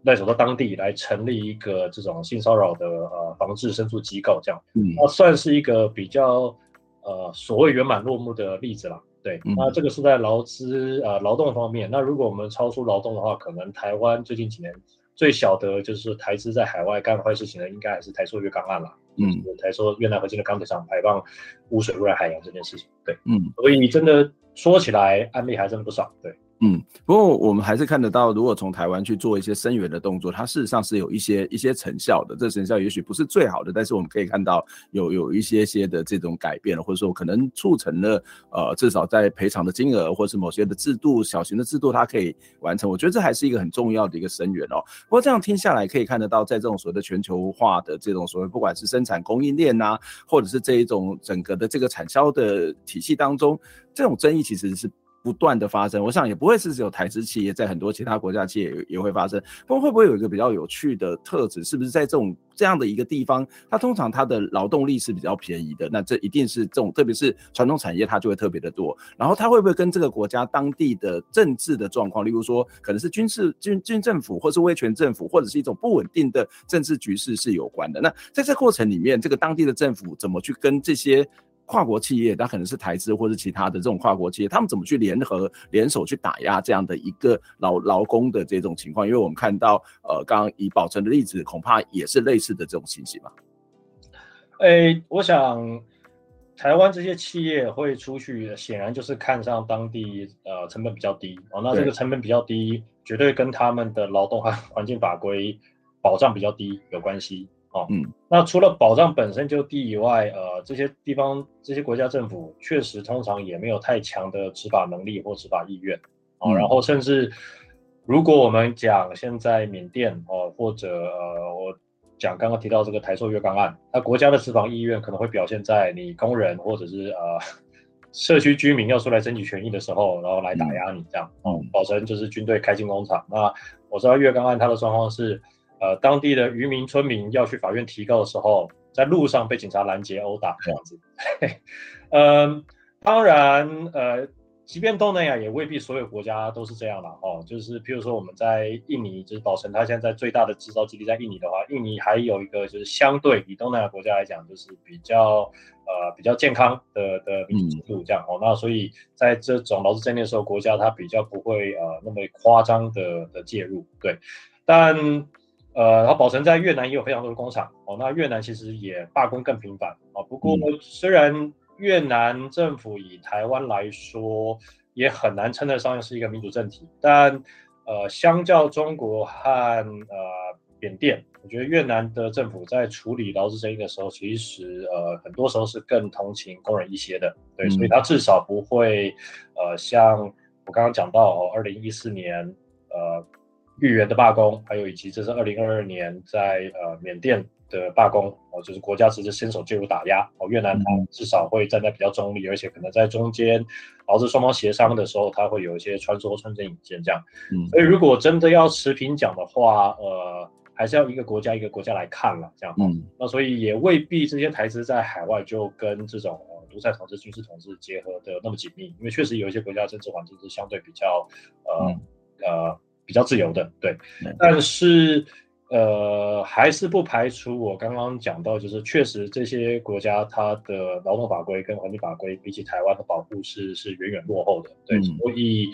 赖索托当地来成立一个这种性骚扰的呃防治申诉机构，这样，嗯，那算是一个比较呃所谓圆满落幕的例子啦。对，嗯、那这个是在劳资呃劳动方面。那如果我们超出劳动的话，可能台湾最近几年最小的就是台资在海外干坏事情的，应该还是台塑越港案了。嗯，台塑越南河金的钢铁厂排放污水污染海洋这件事情。对，嗯，所以真的说起来案例还真的不少。对。嗯，不过我们还是看得到，如果从台湾去做一些声援的动作，它事实上是有一些一些成效的。这成效也许不是最好的，但是我们可以看到有有一些些的这种改变，或者说可能促成了呃，至少在赔偿的金额或是某些的制度，小型的制度它可以完成。我觉得这还是一个很重要的一个声援哦。不过这样听下来，可以看得到，在这种所谓的全球化的这种所谓，不管是生产供应链呐，或者是这一种整个的这个产销的体系当中，这种争议其实是。不断的发生，我想也不会是只有台资企业，在很多其他国家企业也也会发生。不过会不会有一个比较有趣的特质？是不是在这种这样的一个地方，它通常它的劳动力是比较便宜的？那这一定是这种，特别是传统产业，它就会特别的多。然后它会不会跟这个国家当地的政治的状况，例如说可能是军事军军政府，或是威权政府，或者是一种不稳定的政治局势是有关的？那在这过程里面，这个当地的政府怎么去跟这些？跨国企业，它可能是台资或者其他的这种跨国企业，他们怎么去联合联手去打压这样的一个劳劳工的这种情况？因为我们看到，呃，刚刚以宝成的例子，恐怕也是类似的这种情形吧。诶、欸，我想台湾这些企业会出去，显然就是看上当地呃成本比较低哦。那这个成本比较低，绝对跟他们的劳动和环境法规保障比较低有关系。哦，嗯，那除了保障本身就低以外，呃，这些地方、这些国家政府确实通常也没有太强的执法能力或执法意愿。哦，然后甚至如果我们讲现在缅甸哦，或者呃我讲刚刚提到这个台塑月港案，那国家的执法意愿可能会表现在你工人或者是呃社区居民要出来争取权益的时候，然后来打压你这样哦，保成就是军队开进工厂。那我知道月港案它的状况是。呃，当地的渔民村民要去法院提告的时候，在路上被警察拦截殴打这样子。嗯，当然，呃，即便东南亚也未必所有国家都是这样的哦。就是譬如说我们在印尼，就是保成它现在最大的制造基地在印尼的话，印尼还有一个就是相对以东南亚国家来讲，就是比较呃比较健康的的民主制度这样哦。那所以在这种劳资争议的时候，国家它比较不会呃那么夸张的的介入，对，但。呃，然后保成在越南也有非常多的工厂哦。那越南其实也罢工更频繁啊。不过虽然越南政府以台湾来说也很难称得上是一个民主政体，但呃，相较中国和呃缅甸，我觉得越南的政府在处理劳资争议的时候，其实呃很多时候是更同情工人一些的。对，所以他至少不会呃像我刚刚讲到哦，二零一四年呃。豫园的罢工，还有以及这是二零二二年在呃缅甸的罢工哦，就是国家直接伸手介入打压哦，越南它至少会站在比较中立，而且可能在中间导致双方协商的时候，它会有一些穿梭、穿针引线这样。嗯，所以如果真的要持平讲的话，呃，还是要一个国家一个国家来看了这样。嗯，那所以也未必这些台词在海外就跟这种独裁统治、军事统治结合的那么紧密，因为确实有一些国家政治环境是相对比较呃、嗯、呃。比较自由的，对，但是呃，还是不排除我刚刚讲到，就是确实这些国家它的劳动法规跟环境法规比起台湾的保护是是远远落后的，对，嗯、所以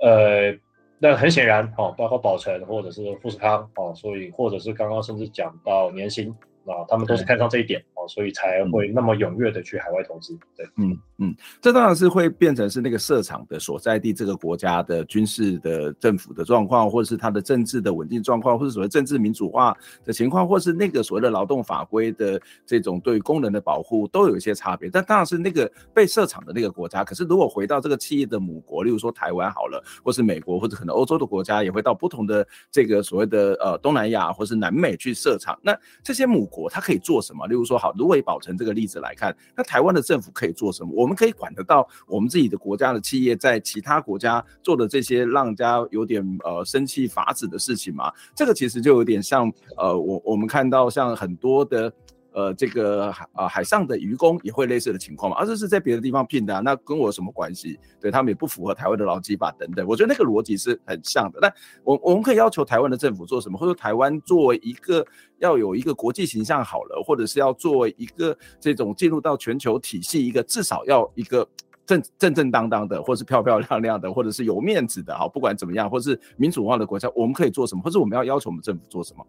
呃，那很显然哦，包括宝成或者是富士康哦，所以或者是刚刚甚至讲到年薪。啊，他们都是看上这一点哦，所以才会那么踊跃的去海外投资。对，嗯嗯，这当然是会变成是那个设厂的所在地这个国家的军事的政府的状况，或者是它的政治的稳定状况，或者所谓政治民主化的情况，或是那个所谓的劳动法规的这种对工人的保护，都有一些差别。但当然是那个被设厂的那个国家。可是如果回到这个企业的母国，例如说台湾好了，或是美国，或者可能欧洲的国家，也会到不同的这个所谓的呃东南亚或是南美去设厂。那这些母国。他可以做什么？例如说，好，如果保存这个例子来看，那台湾的政府可以做什么？我们可以管得到我们自己的国家的企业在其他国家做的这些让人家有点呃生气发指的事情吗？这个其实就有点像呃，我我们看到像很多的。呃，这个海啊海上的渔工也会类似的情况嘛，而、啊、这是在别的地方聘的、那跟我有什么关系？对他们也不符合台湾的劳基法等等，我觉得那个逻辑是很像的。那我我们可以要求台湾的政府做什么，或者台湾作为一个要有一个国际形象好了，或者是要作为一个这种进入到全球体系一个至少要一个正正正当当的，或是漂漂亮亮的，或者是有面子的啊，不管怎么样，或是民主化的国家，我们可以做什么，或者我们要要求我们政府做什么？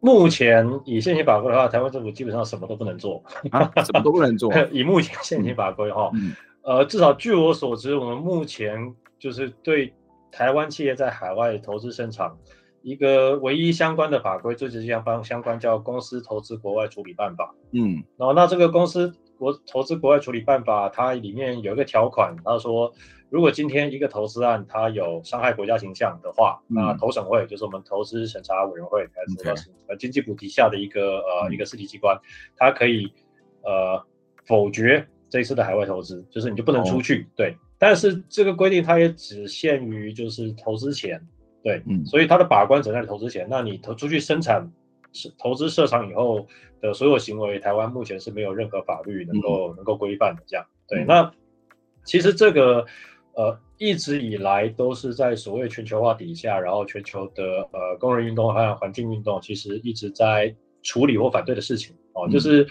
目前以现行法规的话，台湾政府基本上什么都不能做，啊、什么都不能做。以目前现行法规哈，嗯、呃，至少据我所知，我们目前就是对台湾企业在海外投资生产一个唯一相关的法规，最直接相关相关叫《公司投资国外处理办法》。嗯，然后那这个公司国投资国外处理办法，它里面有一个条款，他说。如果今天一个投资案它有伤害国家形象的话，嗯、那投审会就是我们投资审查委员会，还是呃经济部底下的一个呃、嗯、一个实体机关，它可以呃否决这一次的海外投资，就是你就不能出去。哦、对，但是这个规定它也只限于就是投资前，对，嗯、所以它的把关只在投资前。那你投出去生产是投资设厂以后的所有行为，台湾目前是没有任何法律能够、嗯、能够规范的。这样，对，嗯、那其实这个。呃，一直以来都是在所谓全球化底下，然后全球的呃工人运动和环境运动，其实一直在处理或反对的事情哦，嗯、就是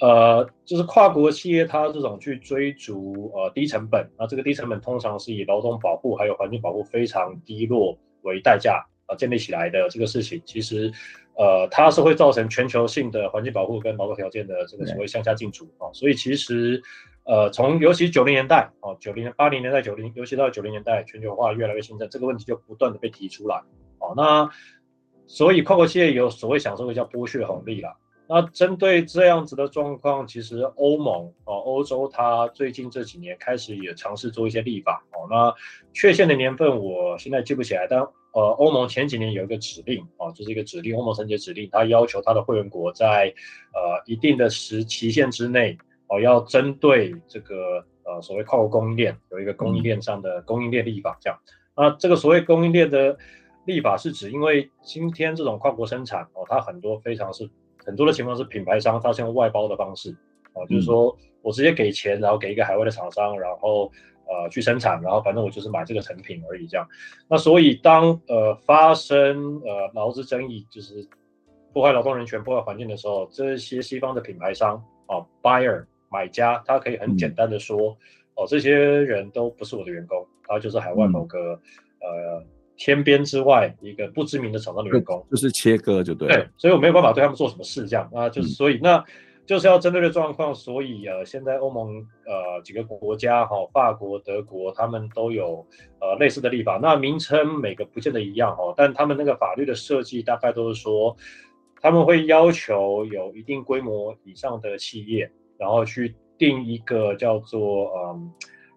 呃，就是跨国企业它这种去追逐呃低成本，那这个低成本通常是以劳动保护还有环境保护非常低落为代价啊、呃、建立起来的这个事情，其实呃它是会造成全球性的环境保护跟劳动条件的这个所谓向下进逐啊，所以其实。呃，从尤其九零年代啊，九零八零年代九零，尤其到九零年代，全球化越来越兴盛，这个问题就不断的被提出来哦。那所以跨国企业有所谓享受的叫剥削红利啦那针对这样子的状况，其实欧盟哦，欧洲它最近这几年开始也尝试做一些立法哦。那确切的年份我现在记不起来，但呃，欧盟前几年有一个指令啊，就是一个指令，欧盟层级指令，它要求它的会员国在呃一定的时期限之内哦，要针对这个呃所谓跨国供应链有一个供应链上的供应链立法这样。那这个所谓供应链的立法是指，因为今天这种跨国生产哦，它很多非常是。很多的情况是品牌商它是用外包的方式啊，就是说我直接给钱，然后给一个海外的厂商，然后呃去生产，然后反正我就是买这个成品而已这样。那所以当呃发生呃劳资争议，就是破坏劳动人权、破坏环境的时候，这些西方的品牌商啊，buyer 买家，他可以很简单的说，嗯、哦，这些人都不是我的员工，他就是海外某个、嗯、呃。天边之外一个不知名的厂商的员工，就是切割就对。对，所以我没有办法对他们做什么事，这样啊，就是所以那就是要针对的状况，所以呃，现在欧盟呃几个国家哈，法国、德国他们都有呃类似的立法，那名称每个不见得一样哈，但他们那个法律的设计大概都是说，他们会要求有一定规模以上的企业，然后去定一个叫做嗯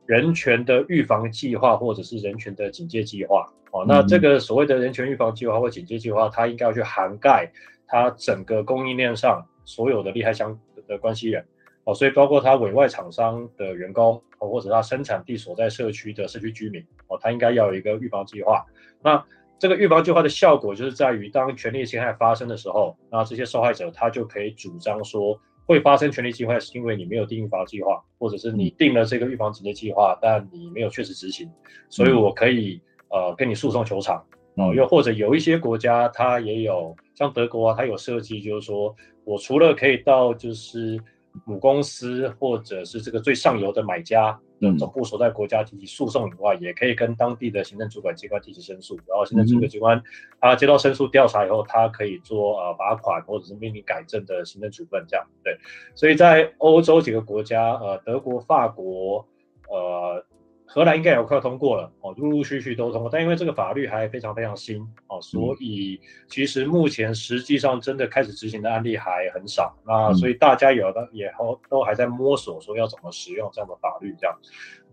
人权的预防计划或者是人权的警戒计划。哦，那这个所谓的人权预防计划或警戒计划，它应该要去涵盖它整个供应链上所有的利害相的关系人，哦，所以包括他委外厂商的员工，哦，或者他生产地所在社区的社区居民，哦，他应该要有一个预防计划。那这个预防计划的效果就是在于，当权利侵害发生的时候，那这些受害者他就可以主张说，会发生权利侵害是因为你没有定预防计划，或者是你定了这个预防警戒计划，但你没有确实执行，所以我可以。呃，跟你诉讼求偿，哦，又或者有一些国家，它也有像德国啊，它有设计，就是说我除了可以到就是母公司或者是这个最上游的买家的总部所在国家提起诉讼以外，嗯，也可以跟当地的行政主管机关提起申诉，然后行政主管机关他接到申诉调查以后，他可以做呃罚款或者是命令改正的行政处分，这样对。所以在欧洲几个国家，呃，德国、法国，呃。荷兰应该也快要通过了哦，陆陆续续都通过，但因为这个法律还非常非常新哦，所以其实目前实际上真的开始执行的案例还很少，那所以大家有的也都都还在摸索，说要怎么使用这样的法律这样。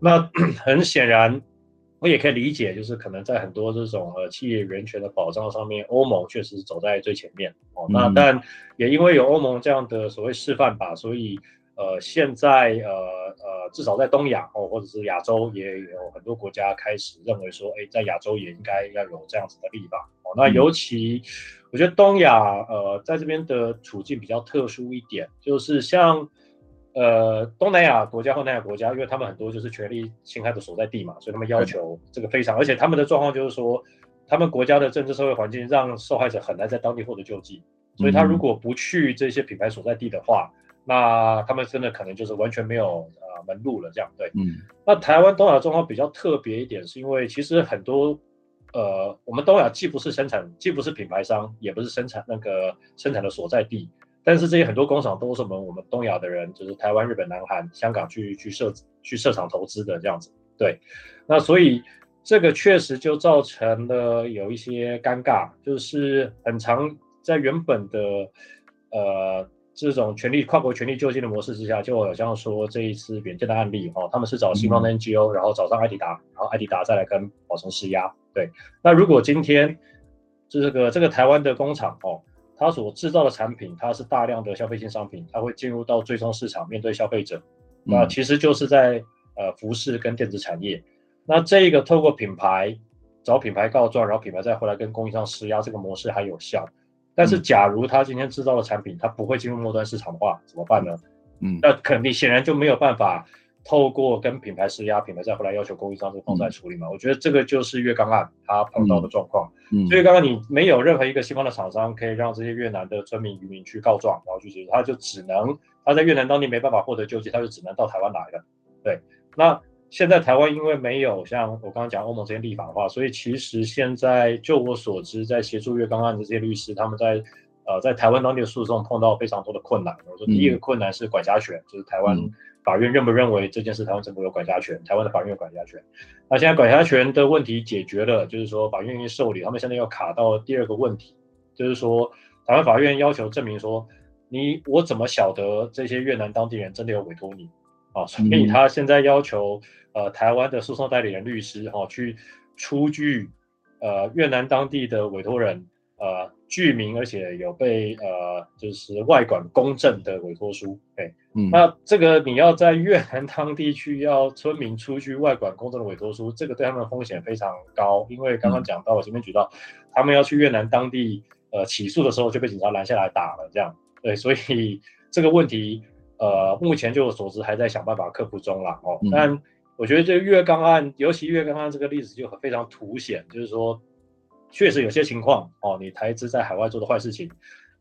那 很显然，我也可以理解，就是可能在很多这种呃企业人权的保障上面，欧盟确实是走在最前面哦。那但也因为有欧盟这样的所谓示范吧，所以。呃，现在呃呃，至少在东亚哦，或者是亚洲，也有很多国家开始认为说，哎，在亚洲也应该要有这样子的立法哦。那尤其，我觉得东亚呃，在这边的处境比较特殊一点，就是像呃东南亚国家或南亚国家，因为他们很多就是权力侵害的所在地嘛，所以他们要求这个非常，而且他们的状况就是说，他们国家的政治社会环境让受害者很难在当地获得救济，所以他如果不去这些品牌所在地的话。那他们真的可能就是完全没有呃门路了，这样对。嗯。那台湾东亚状况比较特别一点，是因为其实很多呃，我们东亚既不是生产，既不是品牌商，也不是生产那个生产的所在地，但是这些很多工厂都是我们我们东亚的人，就是台湾、日本、南韩、香港去去设去设厂投资的这样子。对。那所以这个确实就造成了有一些尴尬，就是很长在原本的呃。这种权力跨国权力救济的模式之下，就好像说这一次远见的案例哦，他们是找西方的 NGO，然后找上艾迪达，然后艾迪达再来跟宝成施压。对，那如果今天这个这个台湾的工厂哦，它所制造的产品，它是大量的消费性商品，它会进入到最终市场面对消费者，那其实就是在呃服饰跟电子产业。那这一个透过品牌找品牌告状，然后品牌再回来跟供应商施压，这个模式还有效。但是，假如他今天制造的产品，他不会进入末端市场的话，怎么办呢？嗯，那肯定显然就没有办法透过跟品牌施压，品牌再回来要求供应商这个方式来处理嘛。嗯、我觉得这个就是越刚案他碰到的状况。嗯，所以刚刚你没有任何一个西方的厂商可以让这些越南的村民渔民去告状，然后去解决，他就只能他在越南当地没办法获得救济，他就只能到台湾来了。对，那。现在台湾因为没有像我刚刚讲欧盟这些立法的话，所以其实现在就我所知，在协助月刚案的这些律师，他们在呃在台湾当地的诉讼碰到非常多的困难。我说第一个困难是管辖权，就是台湾法院认不认为这件事台湾政府有管辖权，台湾的法院有管辖权。那现在管辖权的问题解决了，就是说法院愿意受理，他们现在要卡到第二个问题，就是说台湾法院要求证明说你我怎么晓得这些越南当地人真的有委托你啊？所以他现在要求呃台湾的诉讼代理人律师哈、啊、去出具呃越南当地的委托人呃具名而且有被呃就是外管公证的委托书，哎，嗯，那这个你要在越南当地去要村民出具外管公证的委托书，这个对他们的风险非常高，因为刚刚讲到我前面举到，他们要去越南当地。呃，起诉的时候就被警察拦下来打了，这样，对，所以这个问题，呃，目前就我所知还在想办法克服中啦。哦。嗯、但我觉得这个越钢案，尤其月刚案这个例子就非常凸显，就是说，确实有些情况哦，你台资在海外做的坏事情，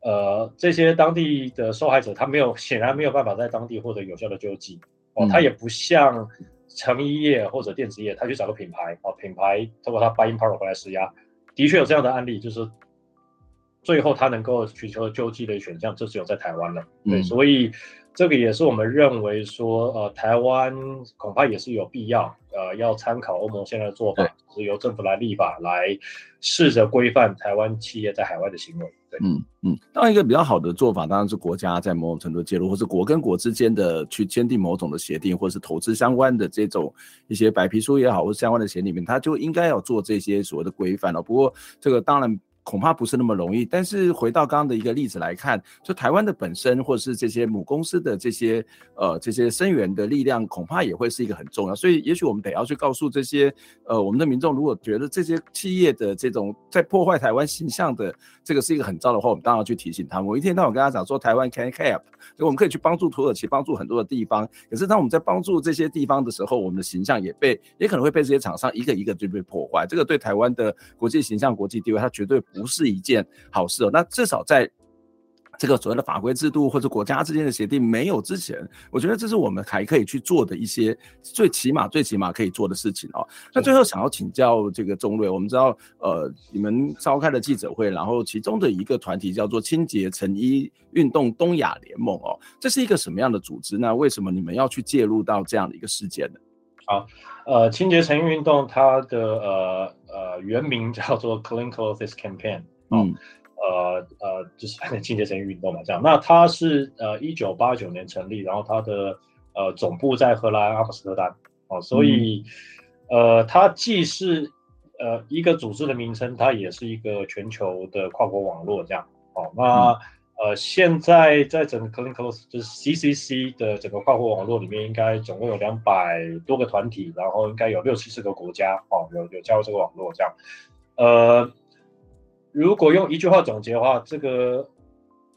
呃，这些当地的受害者他没有，显然没有办法在当地获得有效的救济，哦，他也不像成衣业或者电子业，他去找个品牌，哦，品牌通过他 buying power 回来施压，的确有这样的案例，就是。最后，他能够寻求救济的选项就只有在台湾了。对，嗯、所以这个也是我们认为说，呃，台湾恐怕也是有必要，呃，要参考欧盟现在的做法，对是由政府来立法来试着规范台湾企业在海外的行为。对，嗯嗯。当然，一个比较好的做法当然是国家在某种程度介入，或是国跟国之间的去签订某种的协定，或是投资相关的这种一些白皮书也好，或是相关的协定里面，它就应该要做这些所谓的规范了。不过，这个当然。恐怕不是那么容易，但是回到刚刚的一个例子来看，就台湾的本身或是这些母公司的这些呃这些生源的力量，恐怕也会是一个很重要。所以也许我们得要去告诉这些呃我们的民众，如果觉得这些企业的这种在破坏台湾形象的这个是一个很糟的话，我们当然要去提醒他们。我一天到晚跟他讲说，台湾 can help，就我们可以去帮助土耳其，帮助很多的地方。可是当我们在帮助这些地方的时候，我们的形象也被也可能会被这些厂商一个一个就被破坏。这个对台湾的国际形象、国际地位，它绝对。不是一件好事哦。那至少在这个所谓的法规制度或者国家之间的协定没有之前，我觉得这是我们还可以去做的一些最起码、最起码可以做的事情哦。那最后想要请教这个中瑞，我们知道呃，你们召开了记者会，然后其中的一个团体叫做清洁成衣运动东亚联盟哦，这是一个什么样的组织？那为什么你们要去介入到这样的一个事件呢？好，呃，清洁成衣运动它的呃。呃，原名叫做 Clean Clothes Campaign，嗯，呃呃，就是清洁成衣运动嘛，这样。那它是呃一九八九年成立，然后它的呃总部在荷兰阿姆斯特丹，哦，所以、嗯、呃它既是呃一个组织的名称，它也是一个全球的跨国网络，这样。哦，那、嗯、呃现在在整个 Clean Close 就是 CCC 的整个跨国网络里面，应该总共有两百多个团体，然后应该有六七十个国家哦。有有加入这个网络这样，呃，如果用一句话总结的话，这个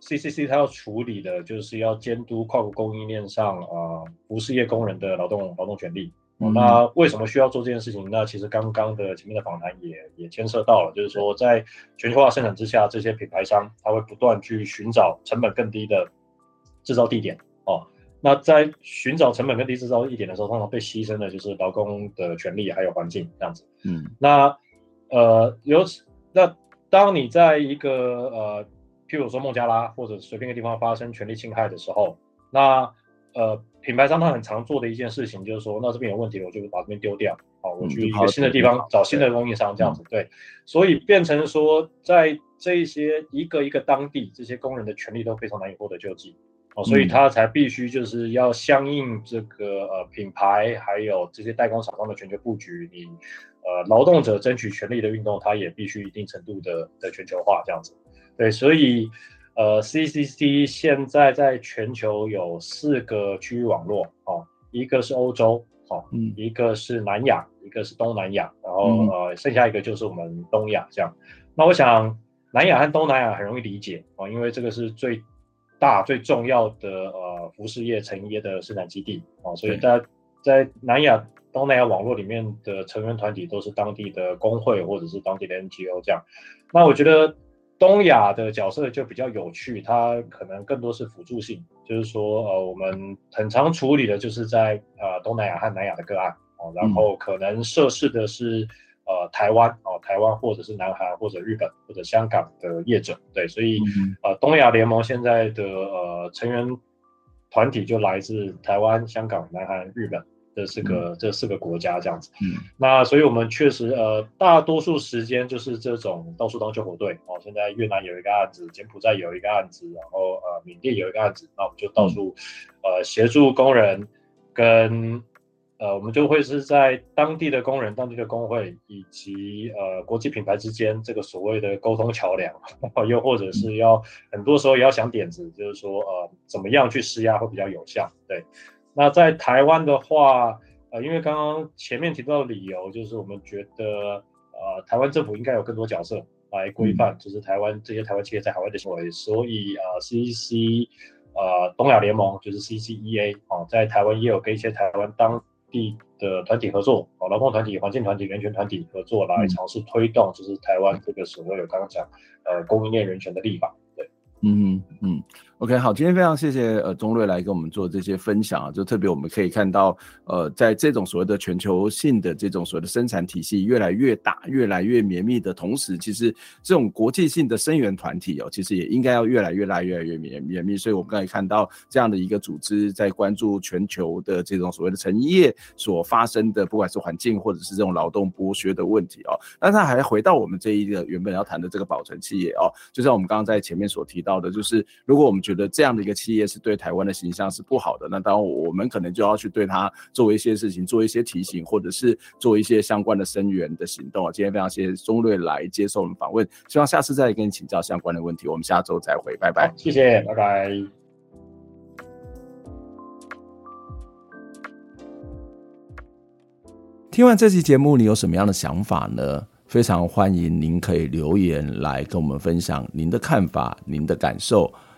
CCC 它要处理的就是要监督跨国供应链上啊服饰业工人的劳动劳动权利。嗯、那为什么需要做这件事情？那其实刚刚的前面的访谈也也牵涉到了，就是说在全球化生产之下，这些品牌商他会不断去寻找成本更低的制造地点哦。那在寻找成本更低制造地点的时候，通常被牺牲的就是劳工的权利还有环境这样子。嗯，那呃，由此那当你在一个呃，譬如说孟加拉或者随便一个地方发生权利侵害的时候，那呃，品牌商他很常做的一件事情就是说，那这边有问题，我就把这边丢掉，好，我去一个新的地方找新的供应商这样子。对，所以变成说，在这一些一个一个当地，这些工人的权利都非常难以获得救济。哦所以他才必须就是要相应这个呃品牌，还有这些代工厂商的全球布局，你呃劳动者争取权利的运动，它也必须一定程度的的全球化这样子。对，所以呃 CCC 现在在全球有四个区域网络哦，一个是欧洲哦，嗯，一个是南亚，一个是东南亚，然后呃剩下一个就是我们东亚这样。那我想南亚和东南亚很容易理解哦，因为这个是最大最重要的呃服饰业成衣业的生产基地啊，所以在在南亚东南亚网络里面的成员团体都是当地的工会或者是当地的 NGO 这样。那我觉得东亚的角色就比较有趣，它可能更多是辅助性，就是说呃我们很常处理的就是在呃东南亚和南亚的个案哦，然后可能涉事的是。呃，台湾哦，台湾或者是南韩或者日本或者香港的业者，对，所以、嗯、呃，东亚联盟现在的呃成员团体就来自台湾、香港、南韩、日本这四个、嗯、这四个国家这样子。嗯，那所以我们确实呃大多数时间就是这种到处当救火队哦。现在越南有一个案子，柬埔寨有一个案子，然后呃缅甸有一个案子，那我们就到处、嗯、呃协助工人跟。呃，我们就会是在当地的工人、当地的工会以及呃国际品牌之间这个所谓的沟通桥梁，又或者是要很多时候也要想点子，就是说呃怎么样去施压会比较有效。对，那在台湾的话，呃，因为刚刚前面提到的理由，就是我们觉得呃台湾政府应该有更多角色来规范，就是台湾这些台湾企业在海外的行为，所以呃 CEC 呃东亚联盟就是 CCEA 啊，在台湾也有跟一些台湾当地的团体合作，哦，劳动团体、环境团体、人权团体合作来尝试推动，就是台湾这个所谓的刚刚讲，呃，供应链人权的立法，对，嗯嗯。OK，好，今天非常谢谢呃宗瑞来跟我们做这些分享啊，就特别我们可以看到，呃，在这种所谓的全球性的这种所谓的生产体系越来越大、越来越绵密的同时，其实这种国际性的生援团体哦，其实也应该要越来越大、越来越绵绵密。所以我们刚才看到这样的一个组织在关注全球的这种所谓的成业所发生的，不管是环境或者是这种劳动剥削的问题哦。那他还回到我们这一个原本要谈的这个保存企业哦，就像我们刚刚在前面所提到的，就是如果我们觉得这样的一个企业是对台湾的形象是不好的，那当然我们可能就要去对他做一些事情，做一些提醒，或者是做一些相关的声援的行动。今天非常谢谢钟瑞来接受我们访问，希望下次再跟你请教相关的问题。我们下周再会，拜拜。谢谢，拜拜。听完这期节目，你有什么样的想法呢？非常欢迎您可以留言来跟我们分享您的看法、您的感受。